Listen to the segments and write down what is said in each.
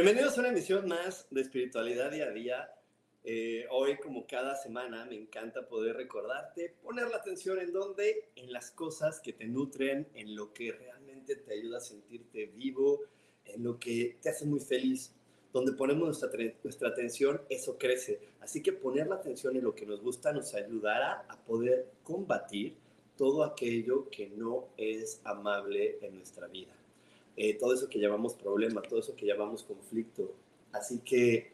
Bienvenidos a una emisión más de Espiritualidad Día a Día. Eh, hoy, como cada semana, me encanta poder recordarte, poner la atención en dónde, en las cosas que te nutren, en lo que realmente te ayuda a sentirte vivo, en lo que te hace muy feliz. Donde ponemos nuestra, nuestra atención, eso crece. Así que poner la atención en lo que nos gusta nos ayudará a poder combatir todo aquello que no es amable en nuestra vida. Eh, todo eso que llamamos problema, todo eso que llamamos conflicto. Así que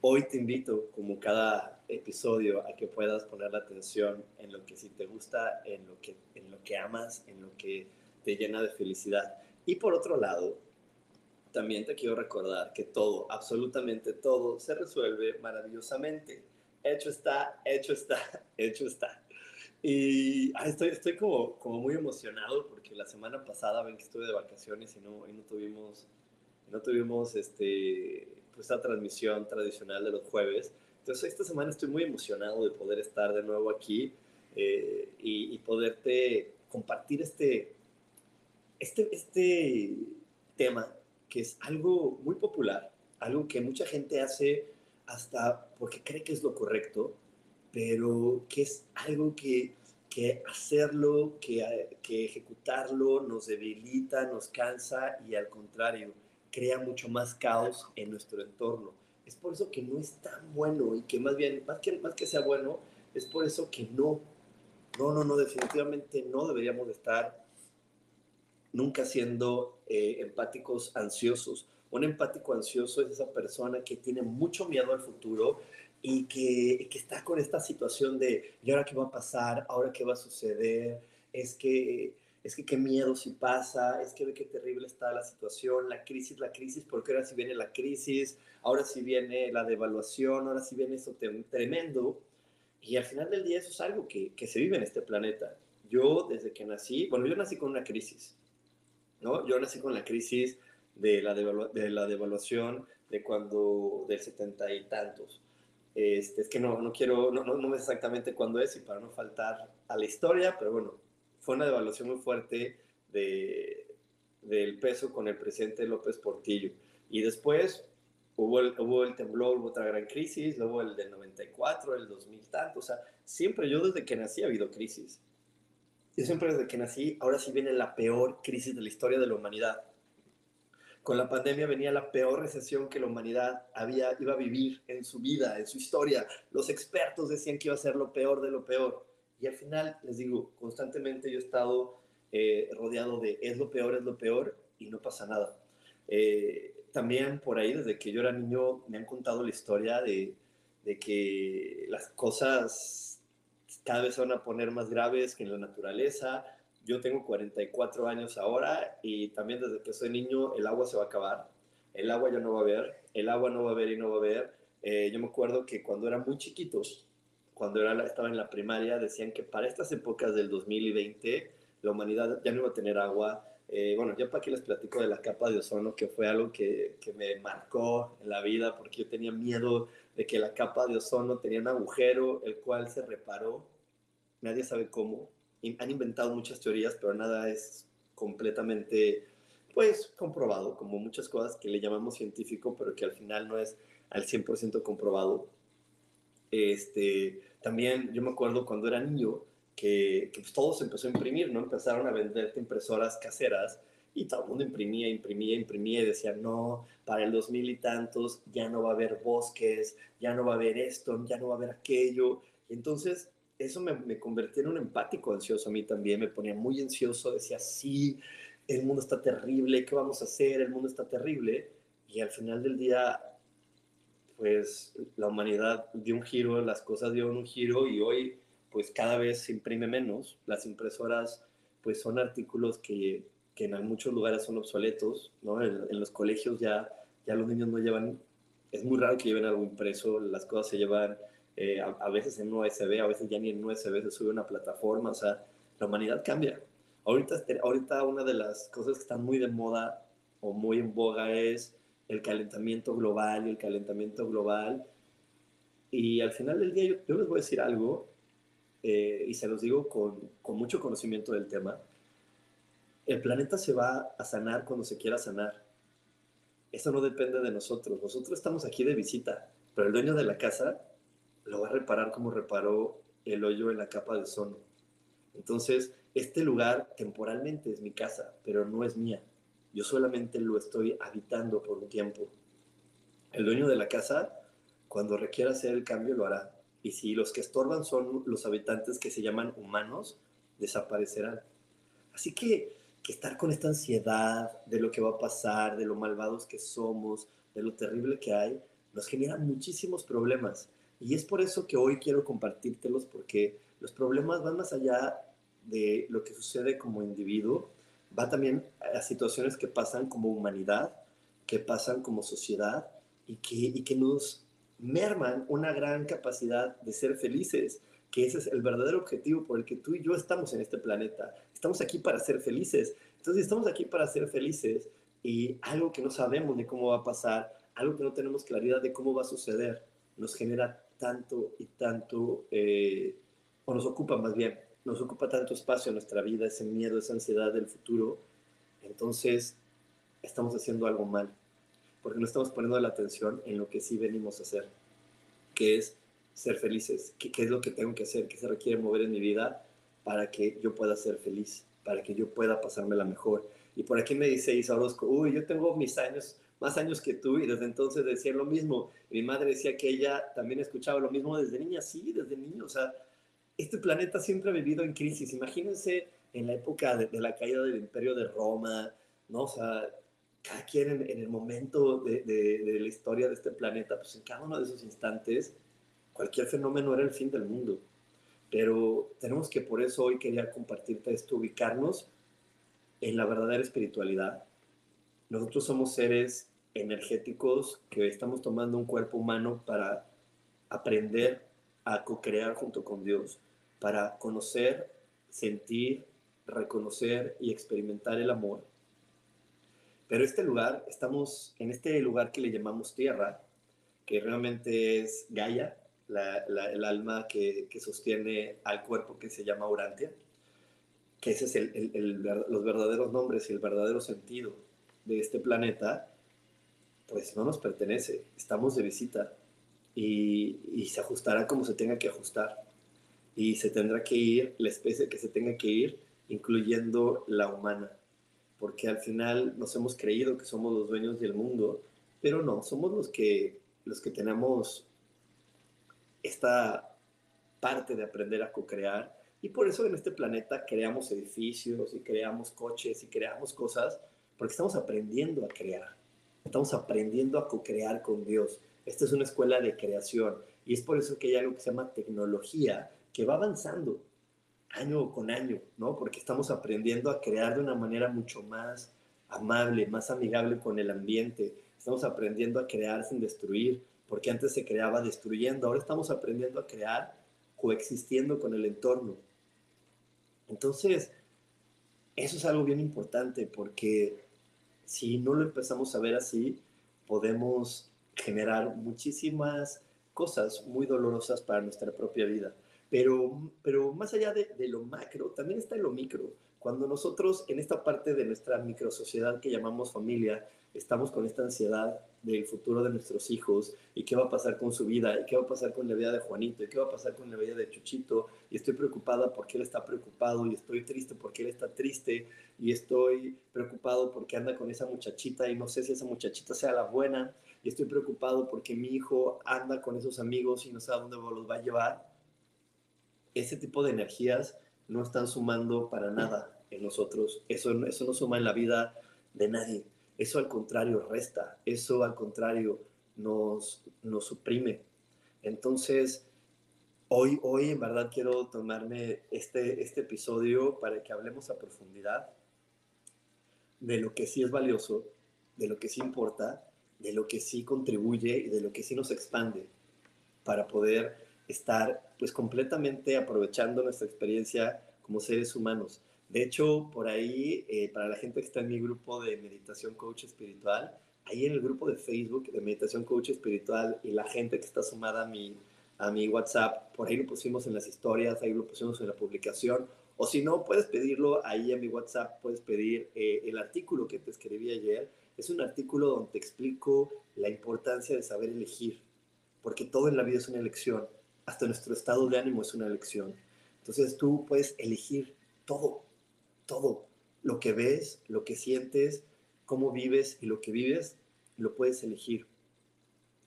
hoy te invito, como cada episodio, a que puedas poner la atención en lo que sí te gusta, en lo que, en lo que amas, en lo que te llena de felicidad. Y por otro lado, también te quiero recordar que todo, absolutamente todo, se resuelve maravillosamente. Hecho está, hecho está, hecho está. Y estoy, estoy como, como muy emocionado porque la semana pasada ven que estuve de vacaciones y no, no tuvimos, no tuvimos este, pues, esta transmisión tradicional de los jueves. Entonces esta semana estoy muy emocionado de poder estar de nuevo aquí eh, y, y, poderte compartir este, este, este tema que es algo muy popular, algo que mucha gente hace hasta porque cree que es lo correcto, pero que es algo que, que hacerlo, que, que ejecutarlo nos debilita, nos cansa y al contrario, crea mucho más caos en nuestro entorno. Es por eso que no es tan bueno y que más bien, más que, más que sea bueno, es por eso que no, no, no, no, definitivamente no deberíamos estar nunca siendo eh, empáticos ansiosos. Un empático ansioso es esa persona que tiene mucho miedo al futuro, y que, que, está con esta situación de, ¿y ahora qué va a pasar? ¿Ahora qué va a suceder? Es que, es que qué miedo si pasa, es que ve qué terrible está la situación, la crisis, la crisis, porque ahora sí viene la crisis, ahora sí viene la devaluación, ahora sí viene eso tremendo. Y al final del día eso es algo que, que se vive en este planeta. Yo desde que nací, bueno, yo nací con una crisis, ¿no? Yo nací con la crisis de la, de la devaluación de cuando, del setenta y tantos este, es que no, no quiero, no, no, no exactamente cuándo es y para no faltar a la historia, pero bueno, fue una devaluación muy fuerte de, del peso con el presidente López Portillo. Y después hubo el, hubo el temblor, hubo otra gran crisis, luego el del 94, el 2000 tanto, o sea, siempre yo desde que nací ha habido crisis. Yo siempre desde que nací, ahora sí viene la peor crisis de la historia de la humanidad con la pandemia venía la peor recesión que la humanidad había, iba a vivir en su vida, en su historia. Los expertos decían que iba a ser lo peor de lo peor. Y al final, les digo, constantemente yo he estado eh, rodeado de es lo peor, es lo peor, y no pasa nada. Eh, también por ahí, desde que yo era niño, me han contado la historia de, de que las cosas cada vez van a poner más graves que en la naturaleza, yo tengo 44 años ahora y también desde que soy niño el agua se va a acabar, el agua ya no va a haber, el agua no va a haber y no va a haber. Eh, yo me acuerdo que cuando era muy chiquito, cuando era, estaba en la primaria, decían que para estas épocas del 2020 la humanidad ya no iba a tener agua. Eh, bueno, ya para aquí les platico de la capa de ozono, que fue algo que, que me marcó en la vida, porque yo tenía miedo de que la capa de ozono tenía un agujero, el cual se reparó. Nadie sabe cómo, han inventado muchas teorías, pero nada es completamente, pues, comprobado, como muchas cosas que le llamamos científico, pero que al final no es al 100% comprobado. Este, también yo me acuerdo cuando era niño que, que pues, todo se empezó a imprimir, ¿no? Empezaron a venderte impresoras caseras y todo el mundo imprimía, imprimía, imprimía y decía, no, para el 2000 y tantos ya no va a haber bosques, ya no va a haber esto, ya no va a haber aquello. Y entonces eso me, me convertía en un empático ansioso a mí también, me ponía muy ansioso, decía, sí, el mundo está terrible, ¿qué vamos a hacer? El mundo está terrible. Y al final del día, pues la humanidad dio un giro, las cosas dieron un giro y hoy pues cada vez se imprime menos. Las impresoras pues son artículos que, que en muchos lugares son obsoletos, ¿no? En, los colegios ya, ya los niños no llevan, es muy raro que lleven algo impreso, las cosas se llevan eh, a, veces en USB, a veces ya ni en USB se sube a una plataforma, o sea, la humanidad cambia. Ahorita, ahorita una de las cosas que están muy de moda o muy en boga es el calentamiento global y el calentamiento global. Y al final del día yo, les voy a decir algo, eh, y se los digo con, con mucho conocimiento del tema. El planeta se va a sanar cuando se quiera sanar. Eso no depende de nosotros. Nosotros estamos aquí de visita, pero el dueño de la casa lo va a reparar como reparó el hoyo en la capa de ozono. Entonces, este lugar temporalmente es mi casa, pero no es mía. Yo solamente lo estoy habitando por un tiempo. El dueño de la casa, cuando requiera hacer el cambio, lo hará. Y si los que estorban son los habitantes que se llaman humanos, desaparecerán. Así que, que estar con esta ansiedad de lo que va a pasar, de lo malvados que somos, de lo terrible que hay, nos genera muchísimos problemas. Y es por eso que hoy quiero compartírtelos, porque los problemas van más allá de lo que sucede como individuo, va también a situaciones que pasan como humanidad, que pasan como sociedad y que, y que nos merman una gran capacidad de ser felices, que ese es el verdadero objetivo por el que tú y yo estamos en este planeta. Estamos aquí para ser felices. Entonces estamos aquí para ser felices y algo que no sabemos de cómo va a pasar, algo que no tenemos claridad de cómo va a suceder, nos genera tanto y tanto, eh, o nos ocupa más bien, nos ocupa tanto espacio en nuestra vida, ese miedo, esa ansiedad del futuro, entonces estamos haciendo algo mal, porque no estamos poniendo la atención en lo que sí venimos a hacer, que es ser felices, qué, es lo que tengo que hacer, qué se requiere mover en mi vida para que yo pueda ser feliz, para que yo pueda pasarme la mejor. Y por aquí me dice Isa Orozco, uy, yo tengo mis años más años que tú y desde entonces decía lo mismo. mi madre decía que ella también escuchaba lo mismo desde niña, sí, desde niño. O sea, este planeta siempre ha vivido en crisis. Imagínense en la época de, la caída del imperio de Roma, ¿no? O sea, cada quien en, el momento de, de, la historia de este planeta, pues en cada uno de esos instantes, cualquier fenómeno era el fin del mundo. Pero tenemos que por eso hoy quería compartirte esto, ubicarnos en la verdadera espiritualidad. Nosotros somos seres energéticos que estamos tomando un cuerpo humano para aprender a co-crear junto con Dios, para conocer, sentir, reconocer y experimentar el amor. Pero este lugar, estamos en este lugar que le llamamos tierra, que realmente es Gaia, el alma que, sostiene al cuerpo que se llama Urantia, que ese es los verdaderos nombres y el verdadero sentido de este planeta, pues no nos pertenece, estamos de visita y, se ajustará como se tenga que ajustar. Y se tendrá que ir la especie que se tenga que ir, incluyendo la humana, porque al final nos hemos creído que somos los dueños del mundo, pero no, somos los que, los que tenemos esta parte de aprender a co-crear. Y por eso en este planeta creamos edificios y creamos coches y creamos cosas, porque estamos aprendiendo a crear. Estamos aprendiendo a co-crear con Dios. Esta es una escuela de creación y es por eso que hay algo que se llama tecnología que va avanzando año con año, ¿no? Porque estamos aprendiendo a crear de una manera mucho más amable, más amigable con el ambiente. Estamos aprendiendo a crear sin destruir, porque antes se creaba destruyendo, ahora estamos aprendiendo a crear coexistiendo con el entorno. Entonces, eso es algo bien importante porque si no lo empezamos a ver así, podemos generar muchísimas cosas muy dolorosas para nuestra propia vida. Pero, pero más allá de, de, lo macro, también está lo micro. Cuando nosotros en esta parte de nuestra microsociedad que llamamos familia, estamos con esta ansiedad del futuro de nuestros hijos y qué va a pasar con su vida y qué va a pasar con la vida de Juanito y qué va a pasar con la vida de Chuchito y estoy preocupada porque él está preocupado y estoy triste porque él está triste y estoy preocupado porque anda con esa muchachita y no sé si esa muchachita sea la buena y estoy preocupado porque mi hijo anda con esos amigos y no sé a dónde los va a llevar. ese tipo de energías no están sumando para nada en nosotros. Eso, eso no suma en la vida de nadie. Eso al contrario resta. Eso al contrario nos, nos suprime. Entonces, hoy, hoy en verdad quiero tomarme este, este episodio para que hablemos a profundidad de lo que sí es valioso, de lo que sí importa, de lo que sí contribuye y de lo que sí nos expande para poder estar pues completamente aprovechando nuestra experiencia como seres humanos. De hecho, por ahí, eh, para la gente que está en mi grupo de meditación coach espiritual, ahí en el grupo de Facebook de meditación coach espiritual y la gente que está sumada a mi, a mi WhatsApp, por ahí lo pusimos en las historias, ahí lo pusimos en la publicación. O si no, puedes pedirlo ahí en mi WhatsApp, puedes pedir eh, el artículo que te escribí ayer. Es un artículo donde te explico la importancia de saber elegir, porque todo en la vida es una elección, hasta nuestro estado de ánimo es una elección. Entonces tú puedes elegir todo, todo, lo que ves, lo que sientes, cómo vives y lo que vives, lo puedes elegir.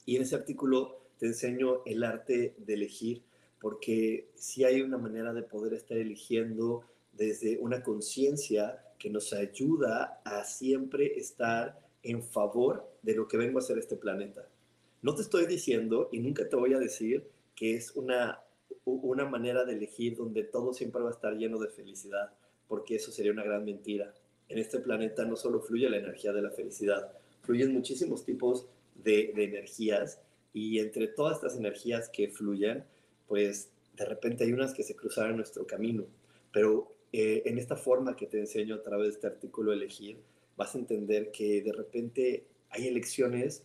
Y en ese artículo te enseño el arte de elegir, porque si hay una manera de poder estar eligiendo desde una conciencia que nos ayuda a siempre estar en favor de lo que vengo a hacer este planeta. No te estoy diciendo y nunca te voy a decir que es una, una manera de elegir donde todo siempre va a estar lleno de felicidad, porque eso sería una gran mentira en este planeta no solo fluye la energía de la felicidad, fluyen muchísimos tipos de, energías y entre todas estas energías que fluyen, pues de repente hay unas que se cruzan en nuestro camino. Pero eh, en esta forma que te enseño a través de este artículo Elegir, vas a entender que de repente hay elecciones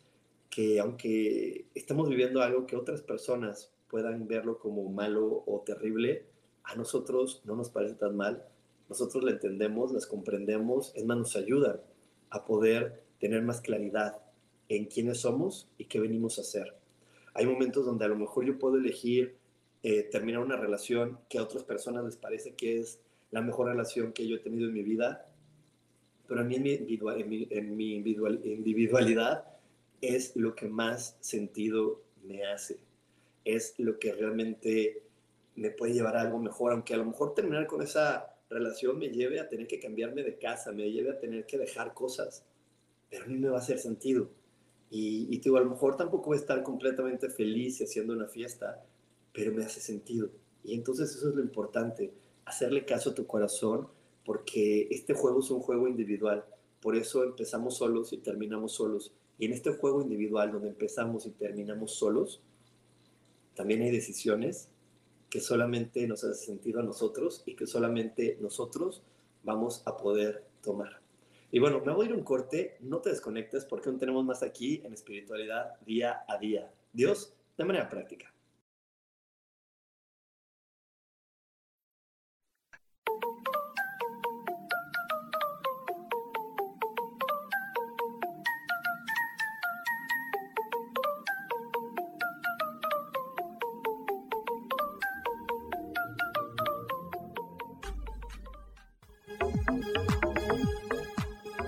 que aunque estemos viviendo algo que otras personas puedan verlo como malo o terrible, a nosotros no nos parece tan mal nosotros la entendemos, las comprendemos, es más, nos ayudan a poder tener más claridad en quiénes somos y qué venimos a hacer. Hay momentos donde a lo mejor yo puedo elegir eh, terminar una relación que a otras personas les parece que es la mejor relación que yo he tenido en mi vida, pero a mí en mi, en mi individualidad es lo que más sentido me hace, es lo que realmente me puede llevar a algo mejor, aunque a lo mejor terminar con esa relación me lleve a tener que cambiarme de casa, me lleve a tener que dejar cosas, pero a me va a hacer sentido. Y, y digo, a lo mejor tampoco voy a estar completamente feliz haciendo una fiesta, pero me hace sentido. Y entonces eso es lo importante, hacerle caso a tu corazón, porque este juego es un juego individual. Por eso empezamos solos y terminamos solos. Y en este juego individual, donde empezamos y terminamos solos, también hay decisiones que solamente nos hace sentido a nosotros y que solamente nosotros vamos a poder tomar. Y bueno, me voy a ir un corte, no te desconectes porque aún tenemos más aquí en espiritualidad día a día. Dios, de manera práctica.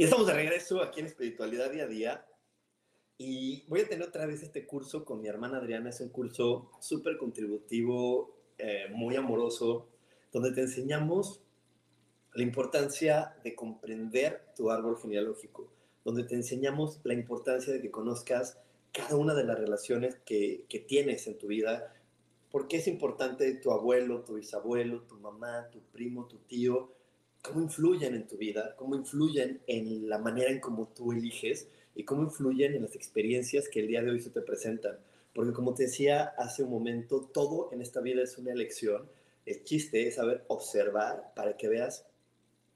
Y estamos de regreso aquí en Espiritualidad Día a Día. Y voy a tener otra vez este curso con mi hermana Adriana. Es un curso súper contributivo, eh, muy amoroso, donde te enseñamos la importancia de comprender tu árbol genealógico, donde te enseñamos la importancia de que conozcas cada una de las relaciones que, que tienes en tu vida, porque es importante tu abuelo, tu bisabuelo, tu mamá, tu primo, tu tío, cómo influyen en tu vida, cómo influyen en la manera en cómo tú eliges y cómo influyen en las experiencias que el día de hoy se te presentan. Porque como te decía hace un momento, todo en esta vida es una elección. El chiste es saber observar para que veas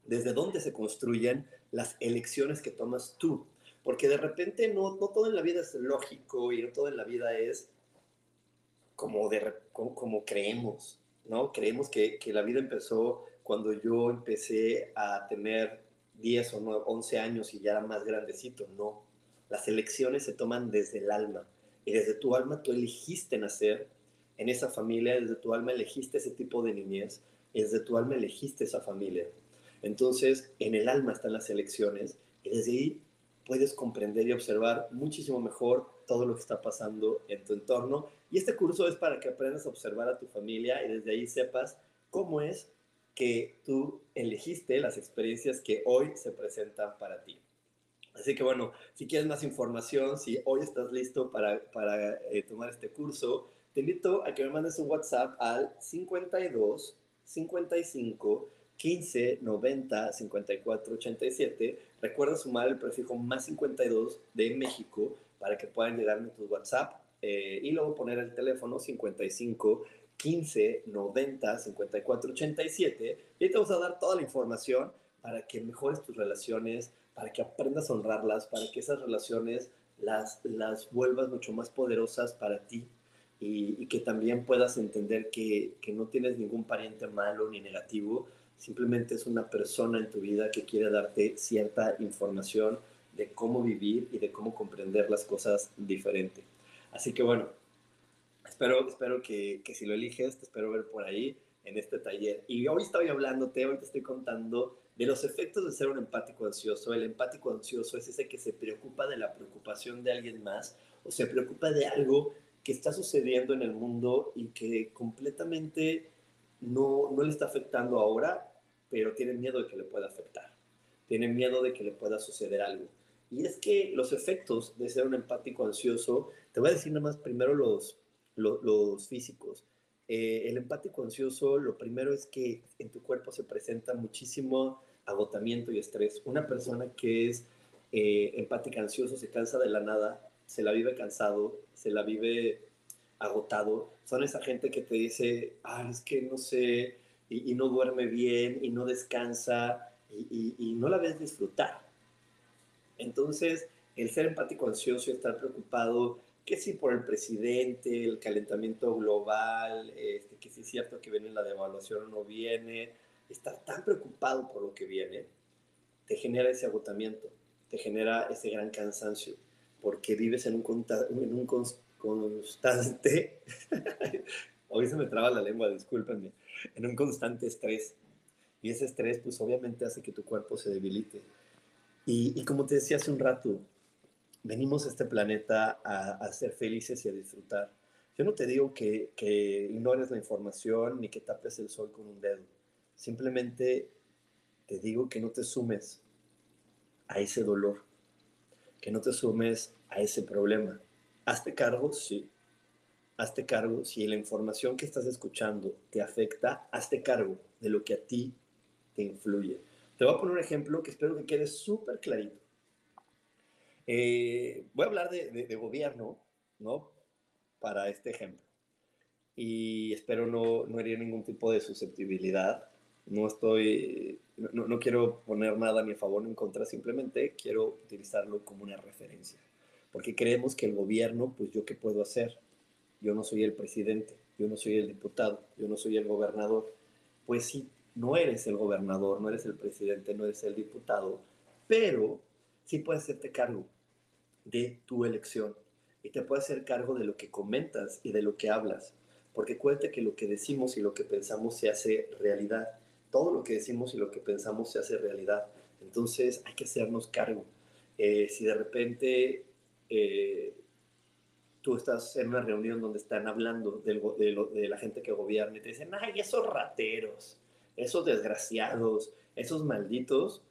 desde dónde se construyen las elecciones que tomas tú. Porque de repente no, no todo en la vida es lógico y no todo en la vida es como, de, como, como creemos, ¿no? Creemos que, que la vida empezó cuando yo empecé a tener 10 o 11 años y ya era más grandecito. No, las elecciones se toman desde el alma. Y desde tu alma tú elegiste nacer en esa familia, desde tu alma elegiste ese tipo de niñez, desde tu alma elegiste esa familia. Entonces, en el alma están las elecciones y desde ahí puedes comprender y observar muchísimo mejor todo lo que está pasando en tu entorno. Y este curso es para que aprendas a observar a tu familia y desde ahí sepas cómo es que tú elegiste las experiencias que hoy se presentan para ti. Así que bueno, si quieres más información, si hoy estás listo para, para eh, tomar este curso, te invito a que me mandes un WhatsApp al 52 55 15 90 54 87. Recuerda sumar el prefijo más 52 de México para que puedan llegarme tu WhatsApp eh, y luego poner el teléfono 55 15 90 54 87 y te vamos a dar toda la información para que mejores tus relaciones, para que aprendas a honrarlas, para que esas relaciones las, las vuelvas mucho más poderosas para ti y, que también puedas entender que, que, no tienes ningún pariente malo ni negativo, simplemente es una persona en tu vida que quiere darte cierta información de cómo vivir y de cómo comprender las cosas diferente. Así que bueno, espero, espero que, que, si lo eliges, te espero ver por ahí en este taller. Y hoy estoy hablándote, hoy te estoy contando de los efectos de ser un empático ansioso. El empático ansioso es ese que se preocupa de la preocupación de alguien más o se preocupa de algo que está sucediendo en el mundo y que completamente no, no le está afectando ahora, pero tiene miedo de que le pueda afectar. Tiene miedo de que le pueda suceder algo. Y es que los efectos de ser un empático ansioso, te voy a decir nada más primero los, los, físicos. Eh, el empático ansioso, lo primero es que en tu cuerpo se presenta muchísimo agotamiento y estrés. Una persona que es eh, empática ansioso se cansa de la nada, se la vive cansado, se la vive agotado. Son esa gente que te dice, ah, es que no sé, y, no duerme bien, y no descansa, y, y no la ves disfrutar. Entonces, el ser empático ansioso estar preocupado que si por el presidente, el calentamiento global, este, que si es cierto que viene la devaluación o no viene, estar tan preocupado por lo que viene, te genera ese agotamiento, te genera ese gran cansancio, porque vives en un, en un constante, hoy se me traba la lengua, discúlpenme, en un constante estrés. Y ese estrés, pues obviamente hace que tu cuerpo se debilite. Y, y como te decía hace un rato, venimos a este planeta a, ser felices y a disfrutar. Yo no te digo que, que, ignores la información ni que tapes el sol con un dedo. Simplemente te digo que no te sumes a ese dolor, que no te sumes a ese problema. Hazte cargo, sí. Hazte cargo si la información que estás escuchando te afecta, hazte cargo de lo que a ti te influye. Te voy a poner un ejemplo que espero que quede súper clarito. Eh, voy a hablar de, de, gobierno, ¿no? Para este ejemplo. Y espero no, no herir ningún tipo de susceptibilidad. No estoy, no, no quiero poner nada ni a favor ni en contra, simplemente quiero utilizarlo como una referencia. Porque creemos que el gobierno, pues yo qué puedo hacer. Yo no soy el presidente, yo no soy el diputado, yo no soy el gobernador. Pues sí, no eres el gobernador, no eres el presidente, no eres el diputado, pero sí puedes hacerte cargo de tu elección y te puedes hacer cargo de lo que comentas y de lo que hablas, porque cuente que lo que decimos y lo que pensamos se hace realidad. Todo lo que decimos y lo que pensamos se hace realidad. Entonces hay que hacernos cargo. Eh, si de repente eh, tú estás en una reunión donde están hablando de, de, la gente que gobierna y te dicen, ay, esos rateros, esos desgraciados, esos malditos,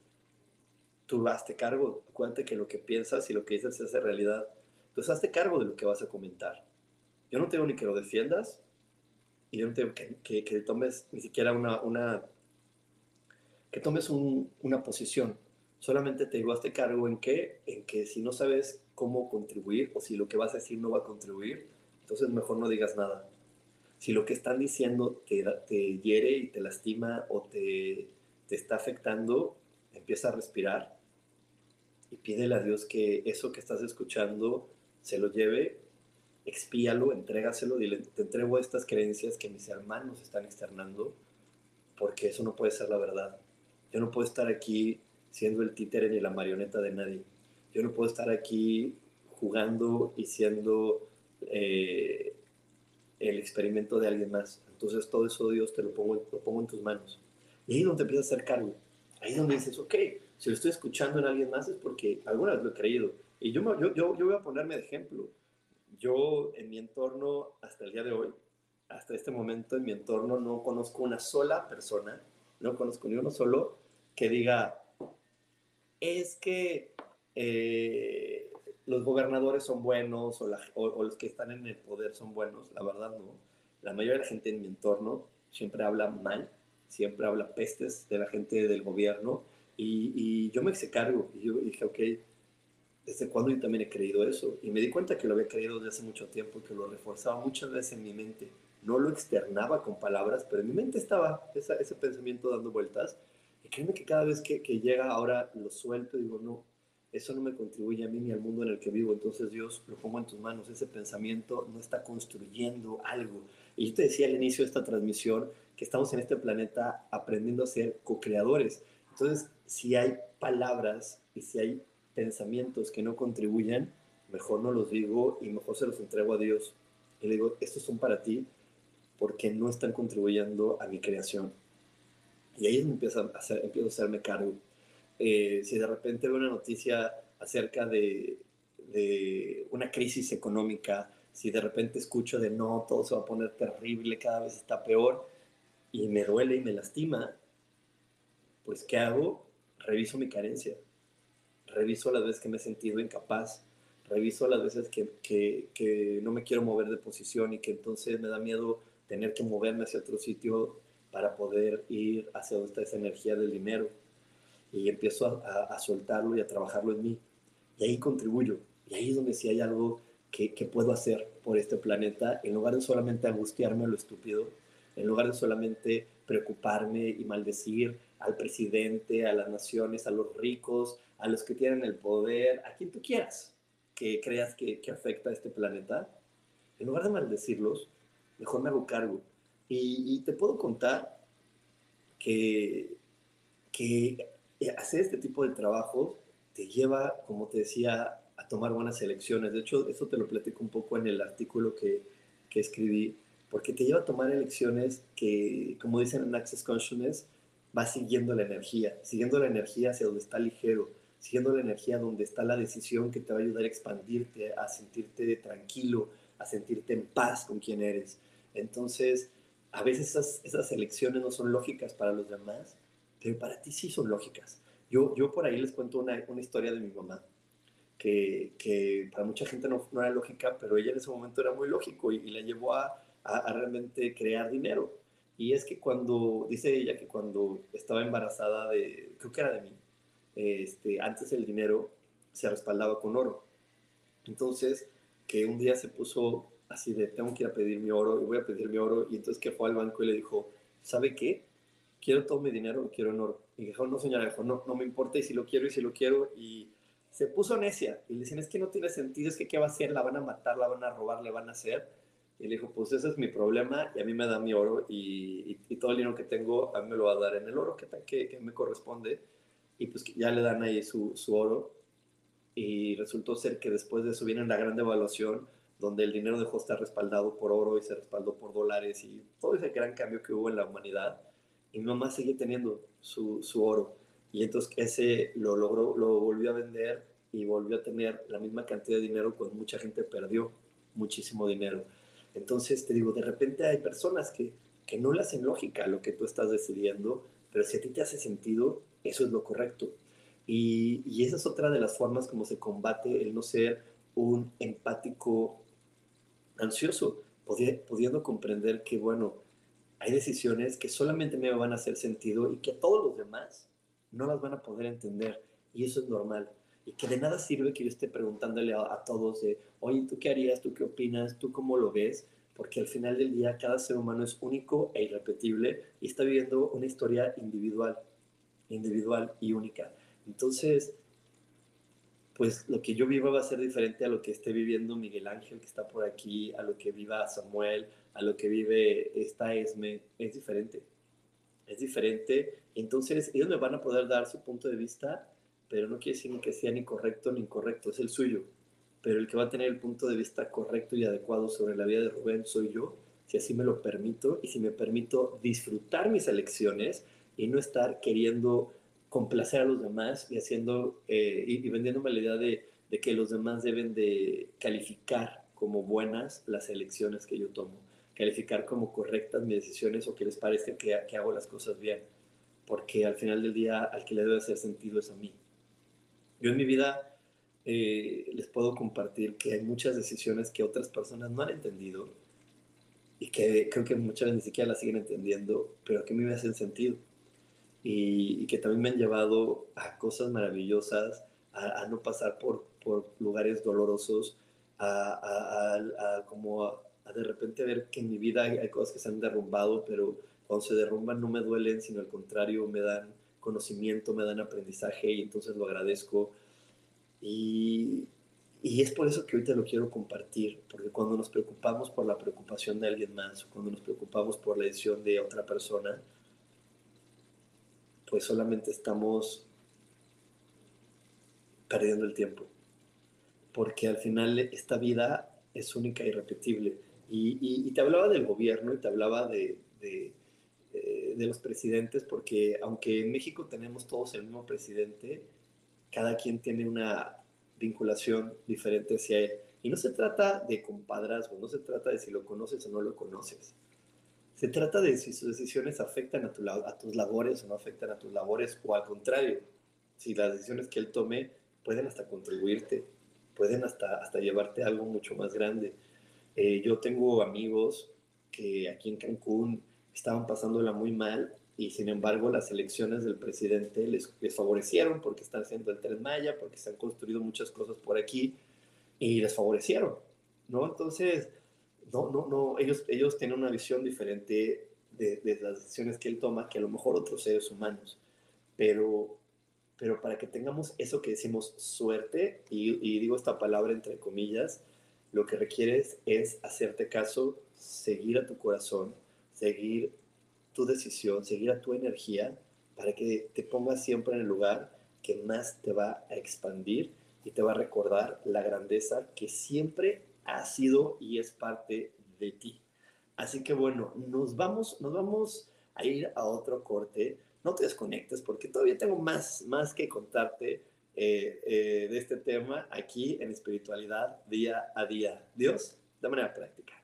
tú hazte cargo. Acuérdate que lo que piensas y lo que dices se hace realidad. Entonces hazte cargo de lo que vas a comentar. Yo no tengo ni que lo defiendas y yo no tengo que, que, tomes ni siquiera una, una que tomes una posición. Solamente te digo, hazte cargo en qué, en que si no sabes cómo contribuir o si lo que vas a decir no va a contribuir, entonces mejor no digas nada. Si lo que están diciendo te, te hiere y te lastima o te, te está afectando, empieza a respirar y pídele a Dios que eso que estás escuchando se lo lleve, expíalo, entrégaselo, dile, te entrego estas creencias que mis hermanos están externando, porque eso no puede ser la verdad. Yo no puedo estar aquí siendo el títere ni la marioneta de nadie. Yo no puedo estar aquí jugando y siendo eh, el experimento de alguien más. Entonces todo eso Dios te lo pongo, lo pongo en tus manos. Y ahí es donde empiezas a hacer. Ahí es donde dices, ok, si lo estoy escuchando en alguien más es porque alguna vez lo he creído. Y yo, yo, yo, yo voy a ponerme de ejemplo. Yo en mi entorno, hasta el día de hoy, hasta este momento en mi entorno, no conozco una sola persona, no conozco ni uno solo que diga, es que eh, los gobernadores son buenos o, o, los que están en el poder son buenos. La verdad no. La mayoría de la gente en mi entorno siempre habla mal, siempre habla pestes de la gente del gobierno y, y yo me hice cargo y yo dije, ok, ¿desde cuándo yo también he creído eso? Y me di cuenta que lo había creído desde hace mucho tiempo, que lo reforzaba muchas veces en mi mente. No lo externaba con palabras, pero en mi mente estaba ese pensamiento dando vueltas. Y créeme que cada vez que, que llega ahora lo suelto y digo, no, eso no me contribuye a mí ni al mundo en el que vivo. Entonces Dios lo pongo en tus manos. Ese pensamiento no está construyendo algo. Y yo te decía al inicio de esta transmisión que estamos en este planeta aprendiendo a ser co-creadores. Entonces, si hay palabras y si hay pensamientos que no contribuyen, mejor no los digo y mejor se los entrego a Dios. Y le digo, estos son para ti porque no están contribuyendo a mi creación. Y ahí es empiezo a, hacer, empiezo a hacerme cargo. Eh, si de repente veo una noticia acerca de, una crisis económica, si de repente escucho de no, todo se va a poner terrible, cada vez está peor, y me duele y me lastima, pues ¿qué hago? Reviso mi carencia, reviso las veces que me he sentido incapaz, reviso las veces que, que, que no me quiero mover de posición y que entonces me da miedo tener que moverme hacia otro sitio para poder ir hacia está esa energía del dinero. Y empiezo a, a, soltarlo y a trabajarlo en mí. Y ahí contribuyo. Y ahí es donde sí hay algo que, que, puedo hacer por este planeta, en lugar de solamente angustiarme a lo estúpido, en lugar de solamente preocuparme y maldecir al presidente, a las naciones, a los ricos, a los que tienen el poder, a quien tú quieras que creas que, que afecta a este planeta, en lugar de maldecirlos, mejor me hago cargo. Y, y te puedo contar que, que hacer este tipo de trabajo te lleva, como te decía, a tomar buenas elecciones. De hecho, eso te lo platico un poco en el artículo que, que escribí, porque te lleva a tomar elecciones que, como dicen en Access Consciousness, va siguiendo la energía, siguiendo la energía hacia donde está ligero, siguiendo la energía donde está la decisión que te va a ayudar a expandirte, a sentirte tranquilo, a sentirte en paz con quien eres. Entonces, a veces esas, esas elecciones no son lógicas para los demás, para ti sí son lógicas. Yo, yo por ahí les cuento una, una historia de mi mamá, que, que, para mucha gente no, era lógica, pero ella en ese momento era muy lógico y, la llevó a, a, a realmente crear dinero. Y es que cuando, dice ella que cuando estaba embarazada de, creo que era de mí, este, antes el dinero se respaldaba con oro. Entonces, que un día se puso así de, tengo que ir a pedir mi oro, y voy a pedir mi oro, y entonces que fue al banco y le dijo, ¿sabe qué? Quiero todo mi dinero, lo quiero en oro. Y dijo, no señora, dijo, no, no me importa, y si lo quiero, y si lo quiero, y se puso necia, y le decían, es que no tiene sentido, es que qué va a hacer, la van a matar, la van a robar, le van a hacer. Y le dijo, pues ese es mi problema, y a mí me da mi oro, y, y, todo el dinero que tengo, a mí me lo va a dar en el oro que, que, que me corresponde. Y pues ya le dan ahí su, su oro, y resultó ser que después de eso viene la gran devaluación, donde el dinero dejó de estar respaldado por oro y se respaldó por dólares y todo ese gran cambio que hubo en la humanidad. Y mi mamá sigue teniendo su, su oro. Y entonces ese lo logró, lo volvió a vender y volvió a tener la misma cantidad de dinero cuando mucha gente perdió muchísimo dinero. Entonces te digo, de repente hay personas que, que no le hacen lógica lo que tú estás decidiendo, pero si a ti te hace sentido, eso es lo correcto. Y, esa es otra de las formas como se combate el no ser un empático ansioso, pudiendo comprender que, bueno, hay decisiones que solamente me van a hacer sentido y que todos los demás no las van a poder entender. Y eso es normal. Y que de nada sirve que yo esté preguntándole a, a todos de, oye, ¿tú qué harías? ¿Tú qué opinas? ¿Tú cómo lo ves? Porque al final del día cada ser humano es único e irrepetible y está viviendo una historia individual, individual y única. Entonces, pues lo que yo viva va a ser diferente a lo que esté viviendo Miguel Ángel, que está por aquí, a lo que viva Samuel, a lo que vive esta Esme, es diferente. Es diferente. Entonces, ellos me van a poder dar su punto de vista, pero no quiere decir que sea ni correcto ni incorrecto, es el suyo. Pero el que va a tener el punto de vista correcto y adecuado sobre la vida de Rubén soy yo, si así me lo permito y si me permito disfrutar mis elecciones y no estar queriendo complacer a los demás y haciendo eh, y, vendiéndome la idea de, que los demás deben de calificar como buenas las elecciones que yo tomo, calificar como correctas mis decisiones o que les parezca que, que hago las cosas bien, porque al final del día al que le debe hacer sentido es a mí. Yo en mi vida eh, les puedo compartir que hay muchas decisiones que otras personas no han entendido y que creo que muchas veces ni siquiera las siguen entendiendo, pero que a mí me hacen sentido y, que también me han llevado a cosas maravillosas, a, no pasar por, por, lugares dolorosos, a, a como de repente ver que en mi vida hay, cosas que se han derrumbado, pero cuando se derrumban no me duelen, sino al contrario, me dan conocimiento, me dan aprendizaje y entonces lo agradezco. Y, y es por eso que te lo quiero compartir, porque cuando nos preocupamos por la preocupación de alguien más, cuando nos preocupamos por la decisión de otra persona, pues solamente estamos perdiendo el tiempo. Porque al final esta vida es única y repetible. Y, te hablaba del gobierno y te hablaba eh, de, los presidentes, porque aunque en México tenemos todos el mismo presidente, cada quien tiene una vinculación diferente hacia él. Y no se trata de compadrazgo, no se trata de si lo conoces o no lo conoces. Se trata de si sus decisiones afectan a, tu, a tus labores o no afectan a tus labores, o al contrario, si las decisiones que él tome pueden hasta contribuirte, pueden hasta, hasta llevarte a algo mucho más grande. Eh, yo tengo amigos que aquí en Cancún estaban pasándola muy mal y sin embargo las elecciones del presidente les, les favorecieron porque están haciendo el Tren Maya, porque se han construido muchas cosas por aquí y les favorecieron, ¿no? Entonces, no, no, no, ellos, ellos tienen una visión diferente de, de, las decisiones que él toma que a lo mejor otros seres humanos. Pero, pero para que tengamos eso que decimos suerte, y, y digo esta palabra entre comillas, lo que requieres es hacerte caso, seguir a tu corazón, seguir tu decisión, seguir a tu energía, para que te pongas siempre en el lugar que más te va a expandir y te va a recordar la grandeza que siempre ha sido y es parte de ti. Así que bueno, nos vamos, nos vamos a ir a otro corte. No te desconectes porque todavía tengo más, más que contarte eh, eh, de este tema aquí en espiritualidad día a día. Dios, de manera práctica.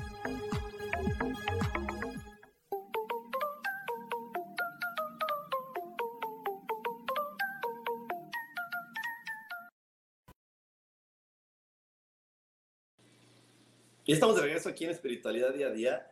Estamos de regreso aquí en Espiritualidad Día a Día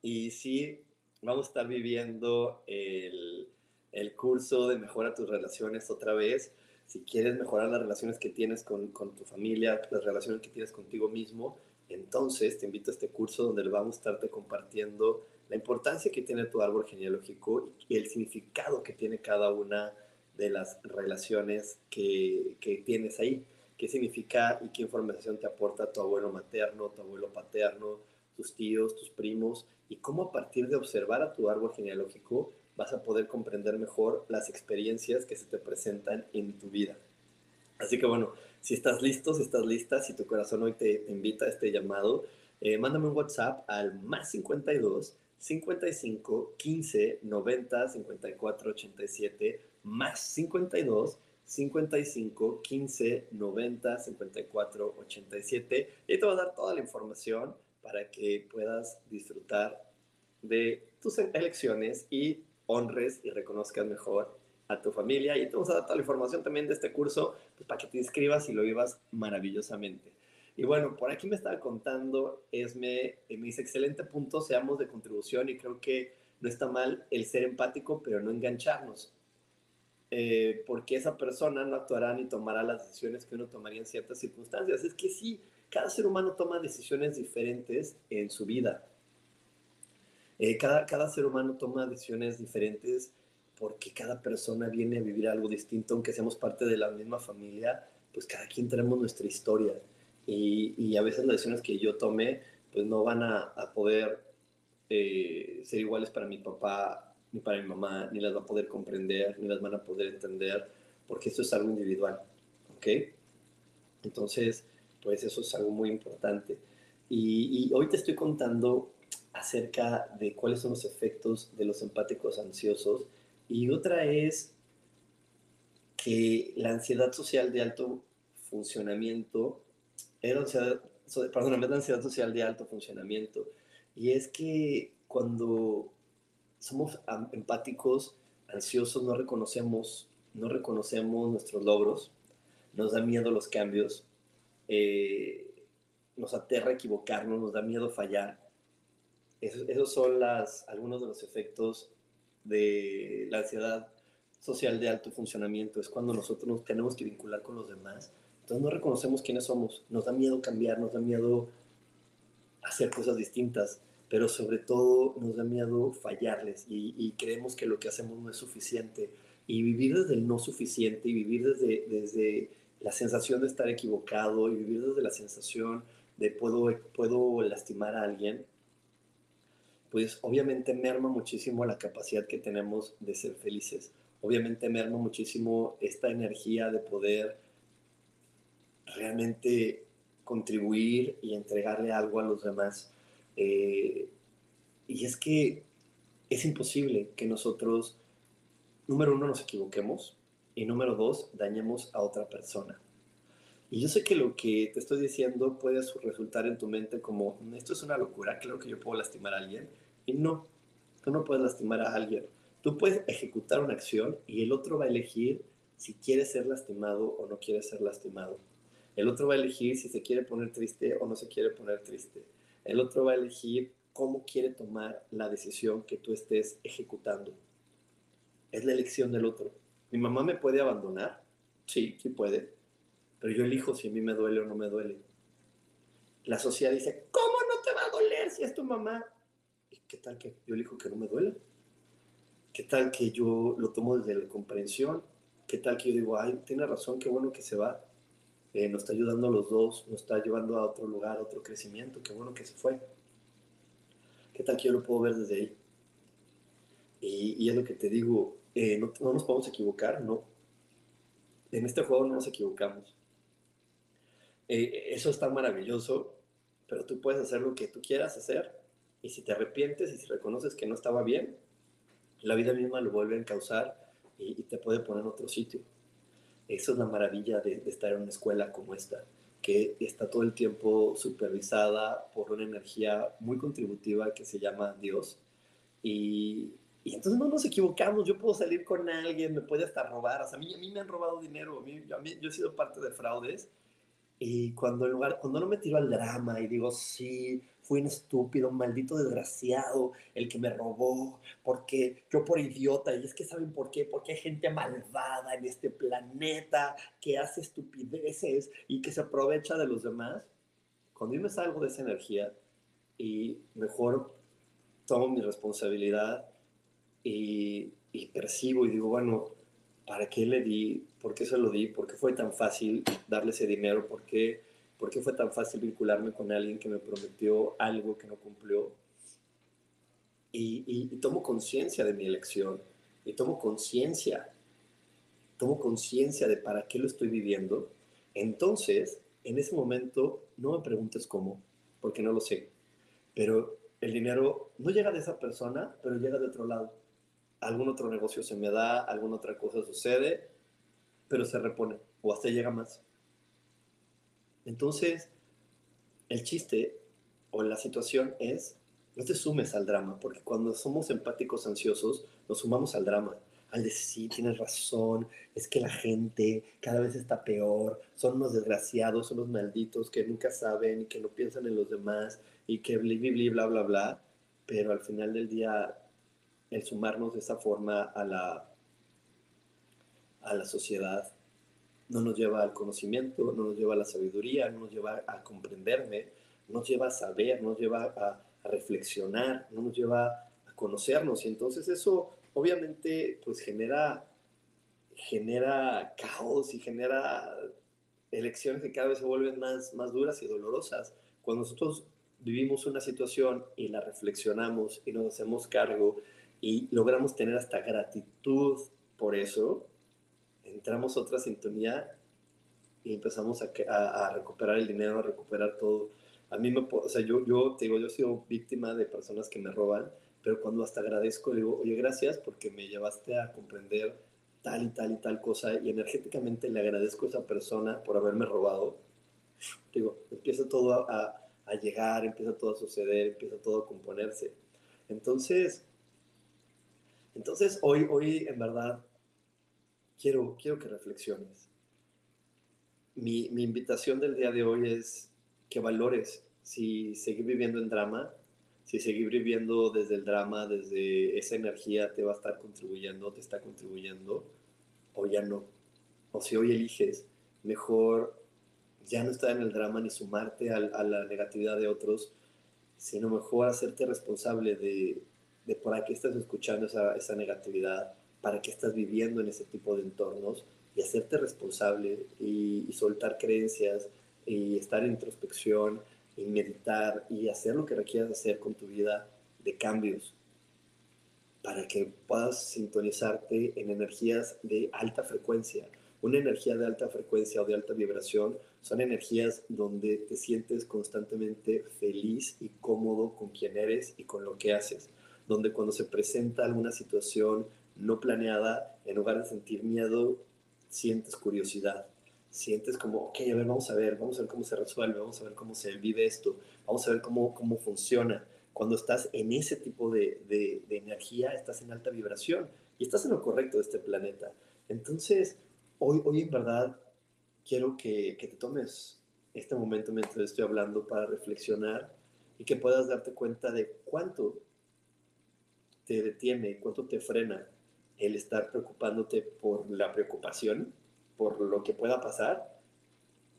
y sí, vamos a estar viviendo el, el curso de Mejora tus relaciones otra vez. Si quieres mejorar las relaciones que tienes con, con, tu familia, las relaciones que tienes contigo mismo, entonces te invito a este curso donde vamos a estarte compartiendo la importancia que tiene tu árbol genealógico y el significado que tiene cada una de las relaciones que, que tienes ahí qué significa y qué información te aporta tu abuelo materno, tu abuelo paterno, tus tíos, tus primos, y cómo a partir de observar a tu árbol genealógico vas a poder comprender mejor las experiencias que se te presentan en tu vida. Así que bueno, si estás listo, si estás lista, si tu corazón hoy te, invita a este llamado, eh, mándame un WhatsApp al más 52 55 15 90 54 87 más 52 55 15 90 54 87. Y te voy a dar toda la información para que puedas disfrutar de tus elecciones y honres y reconozcas mejor a tu familia. Y te vamos a dar toda la información también de este curso pues, para que te inscribas y lo vivas maravillosamente. Y bueno, por aquí me estaba contando, Esme, me dice, excelente punto, seamos de contribución y creo que no está mal el ser empático, pero no engancharnos. Eh, porque esa persona no actuará ni tomará las decisiones que uno tomaría en ciertas circunstancias. Es que sí, cada ser humano toma decisiones diferentes en su vida. Eh, cada, cada ser humano toma decisiones diferentes porque cada persona viene a vivir algo distinto, aunque seamos parte de la misma familia, pues cada quien tenemos nuestra historia. Y, y a veces las decisiones que yo tome, pues no van a, a poder eh, ser iguales para mi papá ni para mi mamá, ni las va a poder comprender, ni las van a poder entender, porque esto es algo individual, ¿ok? Entonces, pues eso es algo muy importante. Y, hoy te estoy contando acerca de cuáles son los efectos de los empáticos ansiosos y otra es que la ansiedad social de alto funcionamiento, era perdón, la ansiedad social de alto funcionamiento, y es que cuando somos empáticos, ansiosos, no reconocemos, no reconocemos nuestros logros, nos da miedo los cambios, eh, nos aterra equivocarnos, nos da miedo fallar. Esos, son las, algunos de los efectos de la ansiedad social de alto funcionamiento. Es cuando nosotros nos tenemos que vincular con los demás. Entonces no reconocemos quiénes somos. Nos da miedo cambiar, nos da miedo hacer cosas distintas pero sobre todo nos da miedo fallarles y, creemos que lo que hacemos no es suficiente. Y vivir desde el no suficiente y vivir desde, desde la sensación de estar equivocado y vivir desde la sensación de puedo, puedo lastimar a alguien, pues obviamente merma muchísimo la capacidad que tenemos de ser felices. Obviamente merma muchísimo esta energía de poder realmente contribuir y entregarle algo a los demás. Eh, y es que es imposible que nosotros, número uno, nos equivoquemos y número dos, dañemos a otra persona. Y yo sé que lo que te estoy diciendo puede resultar en tu mente como, esto es una locura, creo que yo puedo lastimar a alguien. Y no, tú no puedes lastimar a alguien. Tú puedes ejecutar una acción y el otro va a elegir si quiere ser lastimado o no quiere ser lastimado. El otro va a elegir si se quiere poner triste o no se quiere poner triste. El otro va a elegir cómo quiere tomar la decisión que tú estés ejecutando. Es la elección del otro. ¿Mi mamá me puede abandonar? Sí, sí puede. Pero yo elijo si a mí me duele o no me duele. La sociedad dice, ¿cómo no te va a doler si es tu mamá? ¿Y qué tal que yo elijo que no me duele? ¿Qué tal que yo lo tomo desde la comprensión? ¿Qué tal que yo digo, ay, tiene razón, qué bueno que se va? Eh, nos está ayudando a los dos, nos está llevando a otro lugar, a otro crecimiento, qué bueno que se fue. ¿Qué tal que yo lo puedo ver desde ahí? Y, es lo que te digo, eh, no, nos podemos equivocar, ¿no? En este juego no nos equivocamos. Eh, eso está maravilloso, pero tú puedes hacer lo que tú quieras hacer y si te arrepientes y si reconoces que no estaba bien, la vida misma lo vuelve a encauzar y, y te puede poner en otro sitio. Eso es la maravilla de, estar en una escuela como esta, que está todo el tiempo supervisada por una energía muy contributiva que se llama Dios. Y, entonces no nos equivocamos, yo puedo salir con alguien, me puede hasta robar, o sea, a mí, a mí me han robado dinero, a mí, yo he sido parte de fraudes y cuando, en lugar, cuando no me tiro al drama y digo, sí, fui un estúpido, un maldito desgraciado, el que me robó, porque yo por idiota, y es que saben por qué, porque hay gente malvada en este planeta que hace estupideces y que se aprovecha de los demás. Cuando yo me salgo de esa energía y mejor tomo mi responsabilidad y, y percibo y digo, bueno, ¿para qué le di? ¿Por qué se lo di? ¿Por qué fue tan fácil darle ese dinero? ¿Por qué, ¿Por qué fue tan fácil vincularme con alguien que me prometió algo que no cumplió? Y, y, tomo conciencia de mi elección y tomo conciencia, tomo conciencia de para qué lo estoy viviendo. Entonces, en ese momento, no me preguntes cómo, porque no lo sé. Pero el dinero no llega de esa persona, pero llega de otro lado algún otro negocio se me da, alguna otra cosa sucede, pero se repone o hasta llega más. Entonces, el chiste o la situación es, no te sumes al drama, porque cuando somos empáticos ansiosos, nos sumamos al drama, al decir, sí, tienes razón, es que la gente cada vez está peor, son unos desgraciados, son unos malditos que nunca saben y que no piensan en los demás y que bla, bla, bla, bla, bla, pero al final del día el sumarnos de esa forma a la, a la sociedad no nos lleva al conocimiento, no nos lleva a la sabiduría, no nos lleva a comprenderme, no nos lleva a saber, no nos lleva a, reflexionar, no nos lleva a conocernos. Y entonces eso obviamente pues genera, genera caos y genera elecciones que cada vez se vuelven más, más duras y dolorosas. Cuando nosotros vivimos una situación y la reflexionamos y nos hacemos cargo y logramos tener hasta gratitud por eso, entramos a otra sintonía y empezamos a, a, recuperar el dinero, a recuperar todo. A mí me, o sea, yo, yo te digo, yo he sido víctima de personas que me roban, pero cuando hasta agradezco, digo, oye, gracias porque me llevaste a comprender tal y tal y tal cosa y energéticamente le agradezco a esa persona por haberme robado. Digo, empieza todo a, a llegar, empieza todo a suceder, empieza todo a componerse. Entonces, entonces, hoy, hoy en verdad, quiero, quiero que reflexiones. Mi, invitación del día de hoy es que valores si seguir viviendo en drama, si seguir viviendo desde el drama, desde esa energía te va a estar contribuyendo, te está contribuyendo, o ya no. O si hoy eliges mejor ya no estar en el drama ni sumarte a, a la negatividad de otros, sino mejor hacerte responsable de, de para qué estás escuchando esa, esa negatividad, para qué estás viviendo en ese tipo de entornos y hacerte responsable y, soltar creencias y estar en introspección y meditar y hacer lo que requieras hacer con tu vida de cambios para que puedas sintonizarte en energías de alta frecuencia. Una energía de alta frecuencia o de alta vibración son energías donde te sientes constantemente feliz y cómodo con quien eres y con lo que haces. Donde cuando se presenta alguna situación no planeada, en lugar de sentir miedo, sientes curiosidad. Sientes como, ok, a ver, vamos a ver, vamos a ver cómo se resuelve, vamos a ver cómo se vive esto, vamos a ver cómo, cómo funciona. Cuando estás en ese tipo de, de, de energía, estás en alta vibración y estás en lo correcto de este planeta. Entonces, hoy, hoy en verdad quiero que, que, te tomes este momento mientras estoy hablando para reflexionar y que puedas darte cuenta de cuánto te detiene, cuánto te frena el estar preocupándote por la preocupación, por lo que pueda pasar,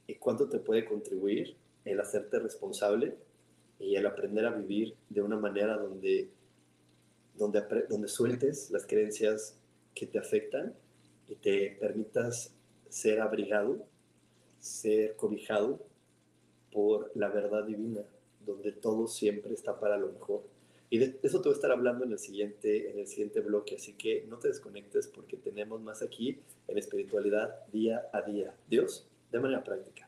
y cuánto te puede contribuir el hacerte responsable y el aprender a vivir de una manera donde, donde, donde sueltes las creencias que te afectan y te permitas ser abrigado ser cobijado por la verdad divina, donde todo siempre está para lo mejor. Y de eso te voy a estar hablando en el siguiente, en el siguiente bloque, así que no te desconectes porque tenemos más aquí en espiritualidad día a día. Dios, de manera práctica.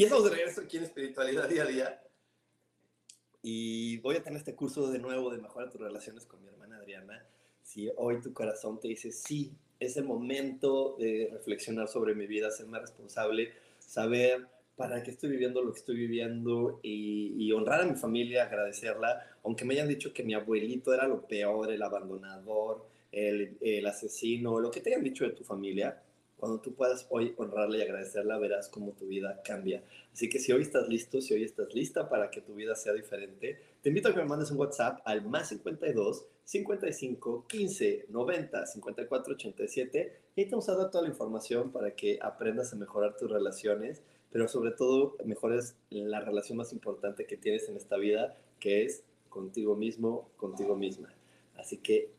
Y estamos de regreso aquí en Espiritualidad Día a Día. Y voy a tener este curso de nuevo de mejorar tus relaciones con mi hermana Adriana. Si hoy tu corazón te dice, sí, es el momento de reflexionar sobre mi vida, ser más responsable, saber para qué estoy viviendo lo que estoy viviendo y, y, honrar a mi familia, agradecerla, aunque me hayan dicho que mi abuelito era lo peor, el abandonador, el, el asesino, lo que te hayan dicho de tu familia, cuando tú puedas hoy honrarla y agradecerla, verás cómo tu vida cambia. Así que si hoy estás listo, si hoy estás lista para que tu vida sea diferente, te invito a que me mandes un WhatsApp al más 52 55 15 90 54 87 y ahí te vamos a dar toda la información para que aprendas a mejorar tus relaciones, pero sobre todo mejores la relación más importante que tienes en esta vida, que es contigo mismo, contigo misma. Así que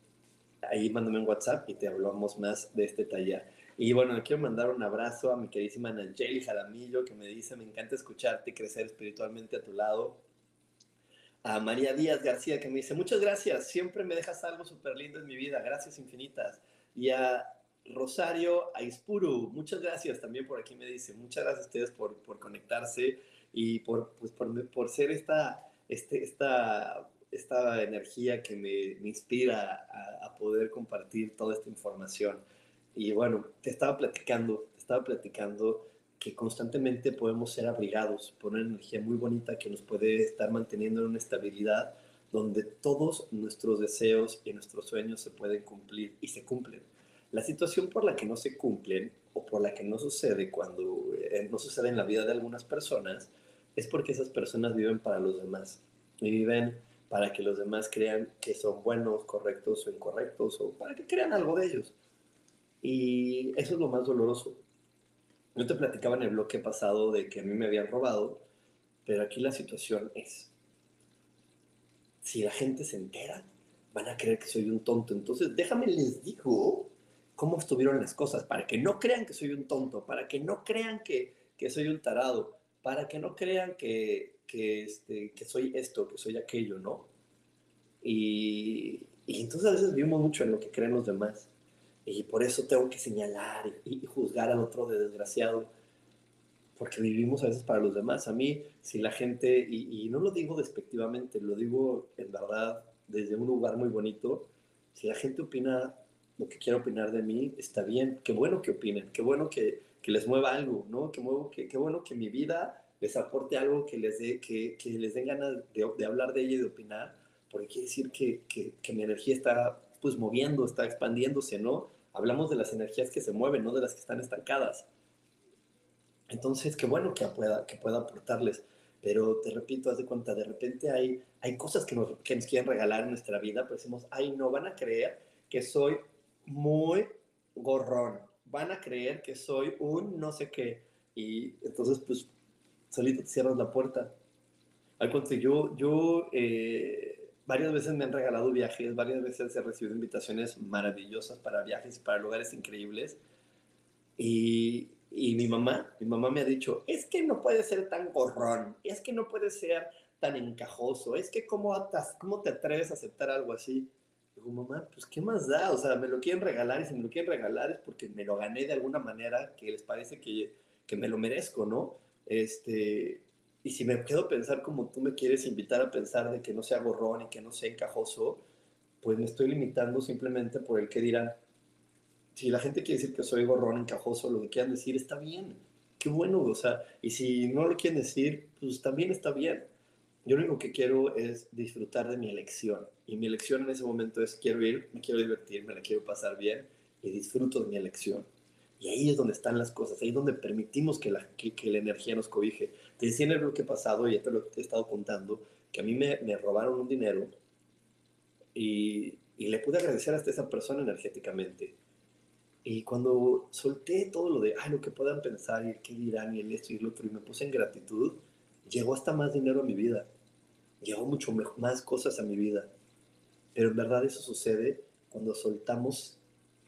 ahí mándame un WhatsApp y te hablamos más de este taller. Y bueno, quiero mandar un abrazo a mi queridísima Nayeli Jaramillo, que me dice, me encanta escucharte y crecer espiritualmente a tu lado. A María Díaz García, que me dice, muchas gracias, siempre me dejas algo súper lindo en mi vida, gracias infinitas. Y a Rosario Aispuru, muchas gracias también por aquí me dice, muchas gracias a ustedes por, por conectarse y por, pues, por, por ser esta, este, esta, esta energía que me, me inspira a, a poder compartir toda esta información. Y bueno, te estaba platicando, te estaba platicando que constantemente podemos ser abrigados por una energía muy bonita que nos puede estar manteniendo en una estabilidad donde todos nuestros deseos y nuestros sueños se pueden cumplir y se cumplen. La situación por la que no se cumplen o por la que no sucede cuando eh, no sucede en la vida de algunas personas es porque esas personas viven para los demás y viven para que los demás crean que son buenos, correctos o incorrectos o para que crean algo de ellos. Y eso es lo más doloroso, yo te platicaba en el bloque pasado de que a mí me habían robado, pero aquí la situación es, si la gente se entera, van a creer que soy un tonto. Entonces, déjame les digo cómo estuvieron las cosas, para que no crean que soy un tonto, para que no crean que, que soy un tarado, para que no crean que, que, este, soy esto, que soy aquello, ¿no? Y, y entonces a veces vivimos mucho en lo que creen los demás. Y por eso tengo que señalar y, juzgar al otro de desgraciado, porque vivimos a veces para los demás. A mí, si la gente, y, no lo digo despectivamente, lo digo en verdad desde un lugar muy bonito, si la gente opina lo que quiera opinar de mí, está bien, qué bueno que opinen, qué bueno que, que les mueva algo, ¿no? Qué, muevo, qué bueno que mi vida les aporte algo que les dé, que, que les den ganas de, de, hablar de ella y de opinar, porque quiere decir que, que, que mi energía está pues moviendo, está expandiéndose, ¿no? Hablamos de las energías que se mueven, no de las que están estancadas. Entonces, qué bueno que pueda, que pueda aportarles. Pero te repito, haz de cuenta, de repente hay, hay cosas que nos, que nos quieren regalar en nuestra vida, pero decimos, ay, no, van a creer que soy muy gorrón. Van a creer que soy un no sé qué. Y entonces, pues, solito te cierras la puerta. Al contrario, yo, yo eh, varias veces me han regalado viajes, varias veces he recibido invitaciones maravillosas para viajes para lugares increíbles. Y, y, mi mamá, mi mamá me ha dicho, es que no puede ser tan gorrón, es que no puede ser tan encajoso, es que cómo, cómo te atreves a aceptar algo así. Digo, mamá, pues qué más da, o sea, me lo quieren regalar y si me lo quieren regalar es porque me lo gané de alguna manera que les parece que, que me lo merezco, ¿no? Este, y si me quedo a pensar como tú me quieres invitar a pensar de que no sea gorrón y que no sea encajoso, pues me estoy limitando simplemente por el que dirán. Si la gente quiere decir que soy gorrón, encajoso, lo que quieran decir está bien. Qué bueno, o sea, y si no lo quieren decir, pues también está bien. Yo lo único que quiero es disfrutar de mi elección. Y mi elección en ese momento es quiero ir, me quiero divertir, me la quiero pasar bien y disfruto de mi elección. Y ahí es donde están las cosas, ahí es donde permitimos que la, que, la energía nos cobije. Te decía en el bloque pasado, y ya te lo he estado contando, que a mí me, me robaron un dinero y, y, le pude agradecer hasta esa persona energéticamente. Y cuando solté todo lo de, ay, lo que puedan pensar y qué dirán y el esto y el otro, y me puse en gratitud, llegó hasta más dinero a mi vida. Llegó mucho más cosas a mi vida. Pero en verdad eso sucede cuando soltamos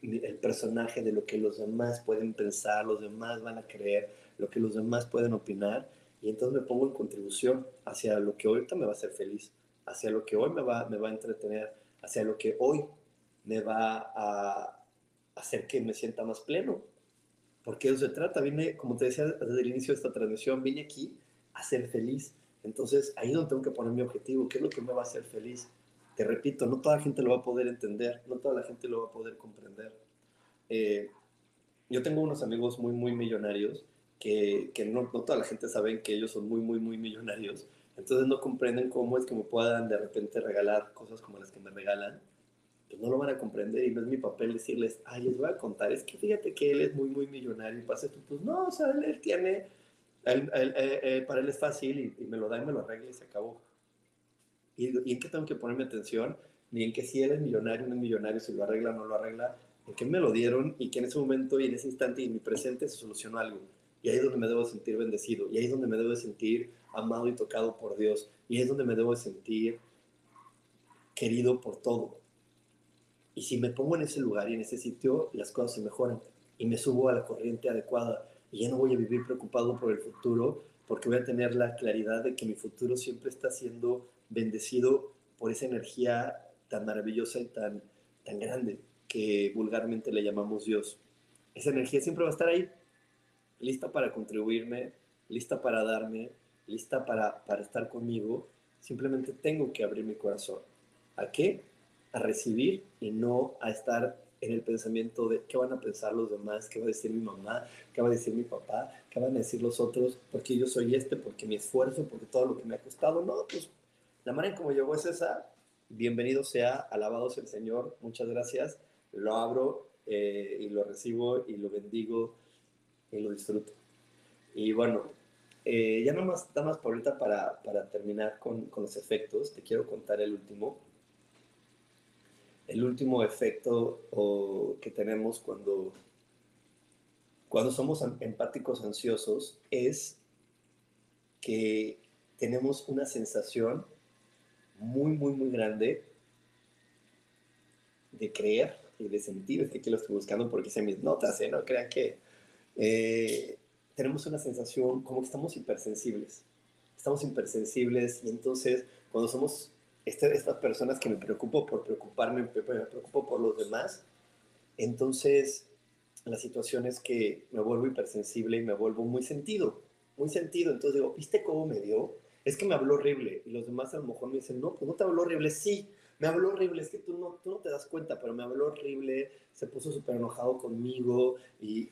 el personaje de lo que los demás pueden pensar, los demás van a creer, lo que los demás pueden opinar, y entonces me pongo en contribución hacia lo que ahorita me va a hacer feliz, hacia lo que hoy me va, me va a entretener, hacia lo que hoy me va a hacer que me sienta más pleno. Porque eso se trata, vine, como te decía desde el inicio de esta transmisión, vine aquí a ser feliz. Entonces ahí es donde tengo que poner mi objetivo, ¿qué es lo que me va a hacer feliz? Te repito, no toda la gente lo va a poder entender, no toda la gente lo va a poder comprender. Eh, yo tengo unos amigos muy, muy millonarios que, que no, no, toda la gente sabe que ellos son muy, muy, muy millonarios. Entonces no comprenden cómo es que me puedan de repente regalar cosas como las que me regalan. Pues no lo van a comprender y no es mi papel decirles, ay, les voy a contar, es que fíjate que él es muy, muy millonario y pasa esto. Pues no, o sea, él, tiene, para él es fácil y, y me lo da y me lo arregla y se acabó ¿Y, en qué tengo que ponerme atención? Ni en que si eres millonario no es millonario, si lo arregla o no lo arregla, en qué me lo dieron y que en ese momento y en ese instante y en mi presente se solucionó algo. Y ahí es donde me debo sentir bendecido. Y ahí es donde me debo sentir amado y tocado por Dios. Y ahí es donde me debo sentir querido por todo. Y si me pongo en ese lugar y en ese sitio, las cosas se mejoran. Y me subo a la corriente adecuada. Y ya no voy a vivir preocupado por el futuro, porque voy a tener la claridad de que mi futuro siempre está siendo bendecido por esa energía tan maravillosa y tan, tan grande que vulgarmente le llamamos Dios. Esa energía siempre va a estar ahí, lista para contribuirme, lista para darme, lista para, para estar conmigo. Simplemente tengo que abrir mi corazón. ¿A qué? A recibir y no a estar en el pensamiento de qué van a pensar los demás, qué va a decir mi mamá, qué va a decir mi papá, qué van a decir los otros, porque yo soy este, porque mi esfuerzo, porque todo lo que me ha costado. No, pues la manera en como llegó es esa. Bienvenido sea, alabado sea el Señor, muchas gracias. Lo abro eh, y lo recibo y lo bendigo y lo disfruto. Y bueno, eh, ya nada más, nada más por ahorita para, para terminar con, con, los efectos, te quiero contar el último. El último efecto que tenemos cuando, cuando somos empáticos ansiosos es que tenemos una sensación muy, muy, muy grande de creer y de sentir. Es que aquí lo estoy buscando porque hice mis notas, ¿eh? No crean que... Eh, tenemos una sensación como que estamos hipersensibles. Estamos hipersensibles y entonces cuando somos este, estas personas que me preocupo por preocuparme, me preocupo por los demás, entonces la situación es que me vuelvo hipersensible y me vuelvo muy sentido, muy sentido. Entonces digo, ¿viste cómo me dio? Es que me habló horrible. Y los demás a lo mejor me dicen, no, pues no te habló horrible. Sí, me habló horrible. Es que tú no, tú no te das cuenta, pero me habló horrible. Se puso súper enojado conmigo y,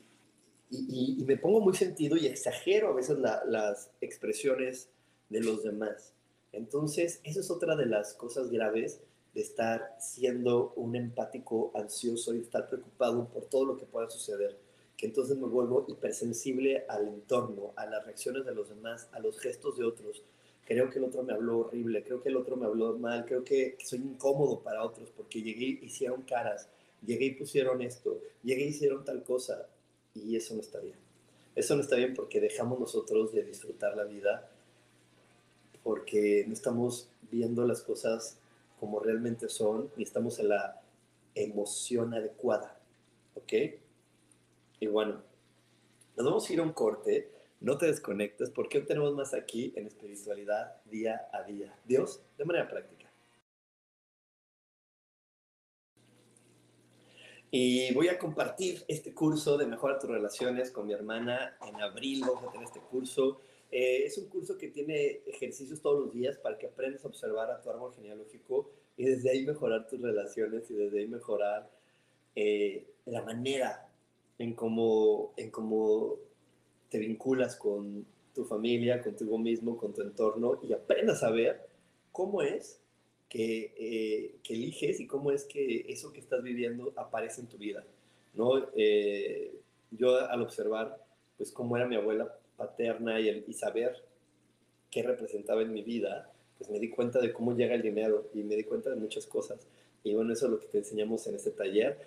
y, me pongo muy sentido y exagero a veces las expresiones de los demás. Entonces, eso es otra de las cosas graves de estar siendo un empático ansioso y estar preocupado por todo lo que pueda suceder. Que entonces me vuelvo hipersensible al entorno, a las reacciones de los demás, a los gestos de otros. Creo que el otro me habló horrible, creo que el otro me habló mal, creo que, soy incómodo para otros porque llegué y hicieron caras, llegué y pusieron esto, llegué y hicieron tal cosa y eso no está bien. Eso no está bien porque dejamos nosotros de disfrutar la vida, porque no estamos viendo las cosas como realmente son, ni estamos en la emoción adecuada. ¿Ok? Y bueno, nos vamos a ir a un corte. No te desconectes porque hoy tenemos más aquí en espiritualidad día a día. Dios, de manera práctica. Y voy a compartir este curso de Mejora tus relaciones con mi hermana. En abril vamos a tener este curso. Eh, es un curso que tiene ejercicios todos los días para que aprendas a observar a tu árbol genealógico y desde ahí mejorar tus relaciones y desde ahí mejorar eh, la manera en cómo, en cómo te vinculas con tu familia, contigo mismo, con tu entorno y aprendas a ver cómo es eh, que, eliges y cómo es que eso que estás viviendo aparece en tu vida, ¿no? Eh, yo al observar, pues, cómo era mi abuela paterna y, el, y saber qué representaba en mi vida, pues me di cuenta de cómo llega el dinero y me di cuenta de muchas cosas. Y bueno, eso es lo que te enseñamos en este taller.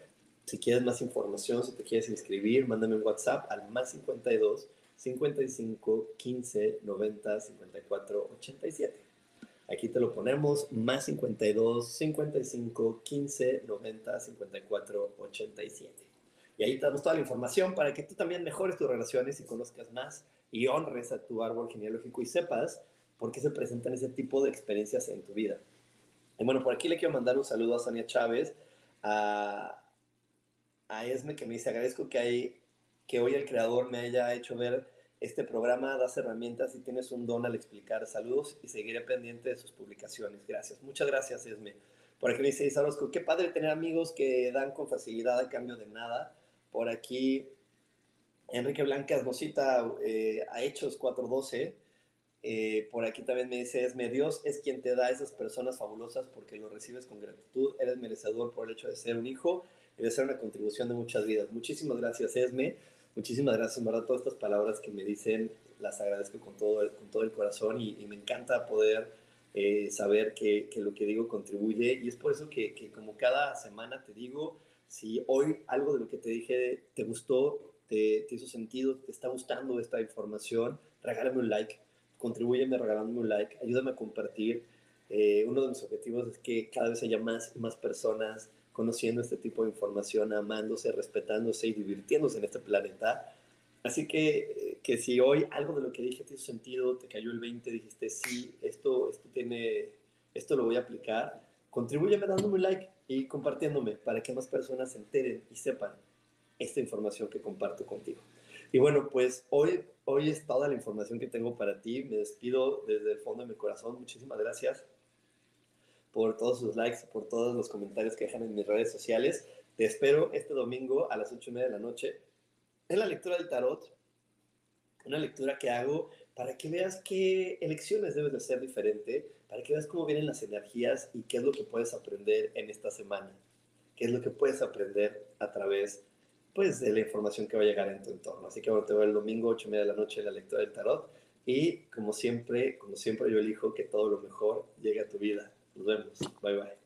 Si quieres más información, si te quieres inscribir, mándame un WhatsApp al más 52 55 15 90 54 87. Aquí te lo ponemos, más 52, 55, 15, 90, 54, 87. Y ahí te damos toda la información para que tú también mejores tus relaciones y conozcas más y honres a tu árbol genealógico y sepas por qué se presentan ese tipo de experiencias en tu vida. Y bueno, por aquí le quiero mandar un saludo a Sonia Chávez, a, a Esme que me dice, agradezco que, hay, que hoy el creador me haya hecho ver este programa das herramientas y tienes un don al explicar. Saludos y seguiré pendiente de sus publicaciones. Gracias. Muchas gracias, Esme. Por aquí me dice Isarosco, qué padre tener amigos que dan con facilidad a cambio de nada. Por aquí, Enrique Blancas nos cita eh, a Hechos 4.12. Eh, por aquí también me dice Esme, Dios es quien te da a esas personas fabulosas porque lo recibes con gratitud. Eres merecedor por el hecho de ser un hijo y de ser una contribución de muchas vidas. Muchísimas gracias, Esme. Muchísimas gracias, verdad, todas estas palabras que me dicen las agradezco con todo el, con todo el corazón y, me encanta poder eh, saber que, que, lo que digo contribuye y es por eso que, que, como cada semana te digo, si hoy algo de lo que te dije te gustó, te, te hizo sentido, te está gustando esta información, regálame un like, contribúyeme regalándome un like, ayúdame a compartir. Eh, uno de mis objetivos es que cada vez haya más y más personas conociendo este tipo de información, amándose, respetándose y divirtiéndose en este planeta. Así que, que si hoy algo de lo que dije te hizo sentido, te cayó el 20, dijiste, sí, esto, esto, tiene, esto lo voy a aplicar, contribúyeme dándome un like y compartiéndome para que más personas se enteren y sepan esta información que comparto contigo. Y bueno, pues hoy, hoy es toda la información que tengo para ti. Me despido desde el fondo de mi corazón. Muchísimas gracias por todos sus likes, por todos los comentarios que dejan en mis redes sociales. Te espero este domingo a las ocho y media de la noche en la lectura del tarot, una lectura que hago para que veas qué elecciones debes de hacer diferente, para que veas cómo vienen las energías y qué es lo que puedes aprender en esta semana, qué es lo que puedes aprender a través pues, de la información que va a llegar en tu entorno. Así que bueno, te veo el domingo, ocho y media de la noche, en la lectura del tarot. Y como siempre, como siempre yo elijo que todo lo mejor llegue a tu vida. Nos. Bye bye.